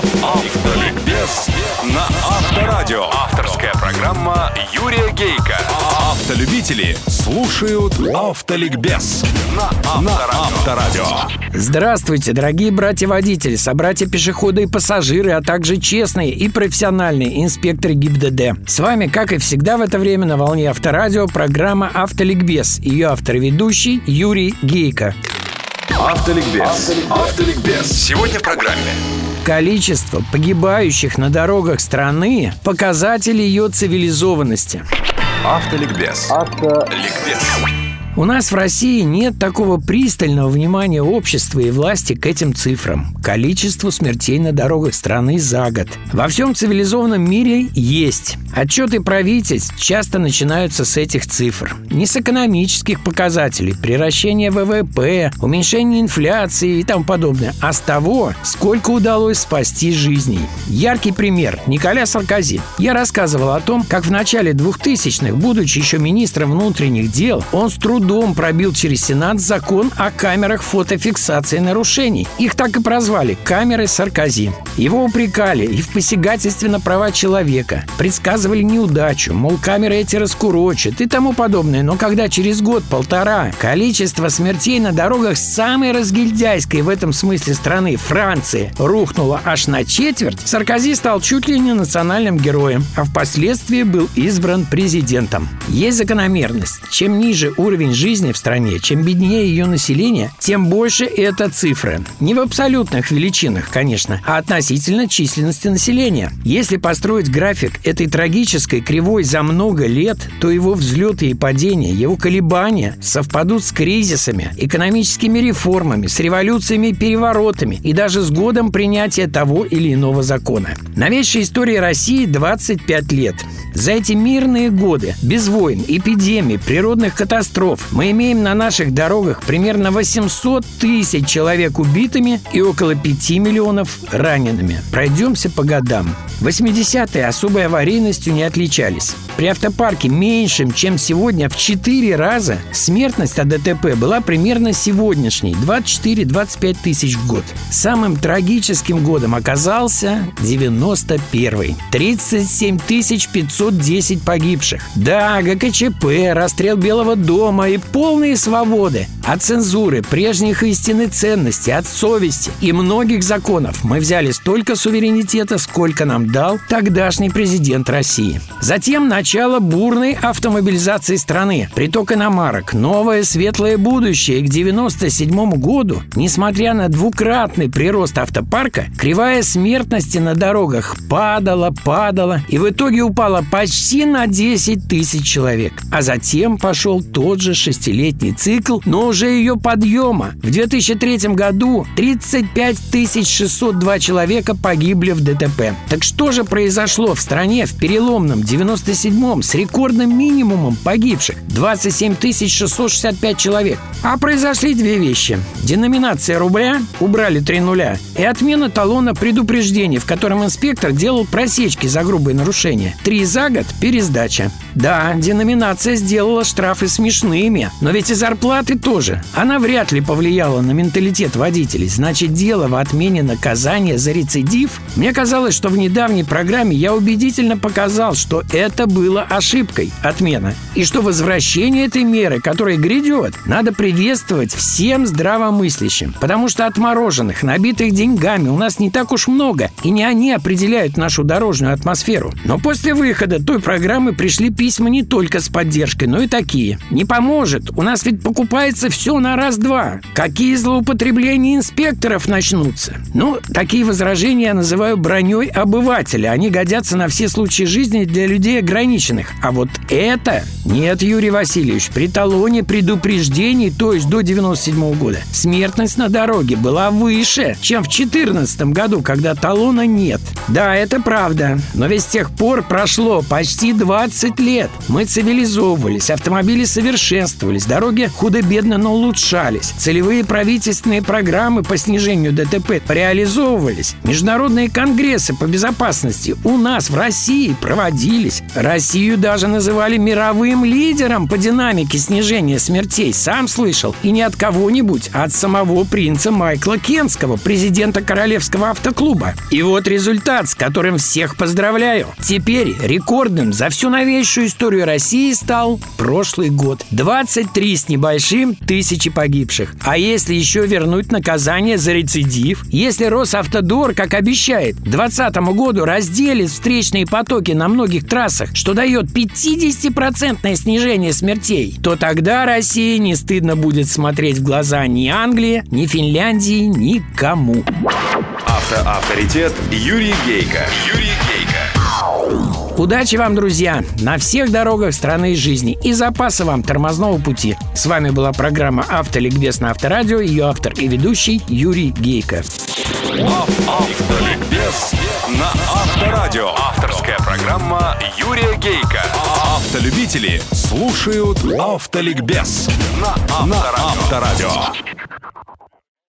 Автоликбез на Авторадио. Авторская программа Юрия Гейка. Автолюбители слушают Автоликбез на Авторадио. Здравствуйте, дорогие братья-водители, собратья-пешеходы и пассажиры, а также честные и профессиональные инспекторы ГИБДД. С вами, как и всегда в это время на волне Авторадио, программа «Автоликбез». Ее автор и ведущий Юрий Гейко. Автоликбез. Автоликбез. Сегодня в программе. Количество погибающих на дорогах страны – показатель ее цивилизованности. Автоликбез. Автоликбез. У нас в России нет такого пристального внимания общества и власти к этим цифрам. Количеству смертей на дорогах страны за год. Во всем цивилизованном мире есть. Отчеты правительств часто начинаются с этих цифр. Не с экономических показателей, приращения ВВП, уменьшения инфляции и тому подобное, а с того, сколько удалось спасти жизней. Яркий пример – Николя Саркози. Я рассказывал о том, как в начале 2000-х, будучи еще министром внутренних дел, он с трудом пробил через Сенат закон о камерах фотофиксации нарушений. Их так и прозвали – камеры Саркози. Его упрекали и в посягательстве на права человека, предсказывали неудачу, мол, камеры эти раскурочат и тому подобное. Но когда через год-полтора количество смертей на дорогах самой разгильдяйской в этом смысле страны, Франции, рухнуло аж на четверть, Саркози стал чуть ли не национальным героем, а впоследствии был избран президентом. Есть закономерность. Чем ниже уровень жизни в стране, чем беднее ее население, тем больше эта цифра. Не в абсолютных величинах, конечно, а относительно численности населения. Если построить график этой трагической кривой за много лет, то его взлеты и падения, его колебания совпадут с кризисами, экономическими реформами, с революциями и переворотами и даже с годом принятия того или иного закона. Новейшая история России 25 лет. За эти мирные годы, без войн, эпидемий, природных катастроф, мы имеем на наших дорогах примерно 800 тысяч человек убитыми и около 5 миллионов ранеными. Пройдемся по годам. 80-е особой аварийностью не отличались. При автопарке меньшим, чем сегодня в 4 раза, смертность от ДТП была примерно сегодняшней – 24-25 тысяч в год. Самым трагическим годом оказался 91-й. 37 510 погибших. Да, ГКЧП, расстрел Белого дома и полные свободы. От цензуры, прежних истин и ценностей, от совести и многих законов мы взяли столько суверенитета, сколько нам дал тогдашний президент России. Затем начало бурной автомобилизации страны, приток иномарок, новое светлое будущее. И к 97 году, несмотря на двукратный прирост автопарка, кривая смертности на дорогах падала, падала и в итоге упала почти на 10 тысяч человек. А затем пошел тот же шестилетний цикл, но уже ее подъема. В 2003 году 35 602 человека погибли в ДТП. Так что же произошло в стране в переломном 97-м с рекордным минимумом погибших? 27 665 человек. А произошли две вещи. Деноминация рубля, убрали три нуля, и отмена талона предупреждений, в котором инспектор делал просечки за грубые нарушения. Три за год – пересдача. Да, деноминация сделала штрафы смешными, но ведь и зарплаты тоже. Она вряд ли повлияла на менталитет водителей. Значит, дело в отмене наказания за рецидив? Мне казалось, что в недавней программе я убедительно показал, что это было ошибкой – отмена. И что возвращение этой меры, которая грядет, надо приветствовать всем здравомыслящим. Потому что отмороженных, набитых деньгами у нас не так уж много, и не они определяют нашу дорожную атмосферу. Но после выхода той программы пришли письма не только с поддержкой, но и такие. Не поможет, у нас ведь покупается все на раз-два. Какие злоупотребления инспекторов начнутся? Ну, такие возражения я называю броней обывателя. Они годятся на все случаи жизни для людей ограниченных. А вот это... Нет, Юрий Васильевич, при талоне предупреждений, то есть до 97 года, смертность на дороге была выше, чем в 2014 году, когда талона нет. Да, это правда. Но ведь с тех пор прошло почти 20 лет. Мы цивилизовывались, автомобили совершенствовались, дороги худо-бедно, но улучшались. Целевые правительственные программы по снижению ДТП реализовывались. Международные конгрессы по безопасности у нас в России проводились. Россию даже называли мировым лидером по динамике снижения смертей. Сам слышал. И не от кого-нибудь, а от самого принца Майкла Кенского, президента Королевского автоклуба. И вот результат, с которым всех поздравляю. Теперь рекордным за всю новейшую историю России стал прошлый год. 23 с небольшим тысячи погибших. А если еще вернуть наказание за рецидив, если Росавтодор, как обещает, к 2020 году разделит встречные потоки на многих трассах, что дает 50% снижение смертей, то тогда России не стыдно будет смотреть в глаза ни Англии, ни Финляндии, никому. Автоавторитет Юрий Гейка. Юрий Гейка. Удачи вам, друзья, на всех дорогах страны и жизни и запаса вам тормозного пути. С вами была программа «Автоликбез» на Авторадио, ее автор и ведущий Юрий Гейко. Автоликбез на Авторадио. Авторская программа Юрия Гейка. Автолюбители слушают Автоликбез на Авторадио.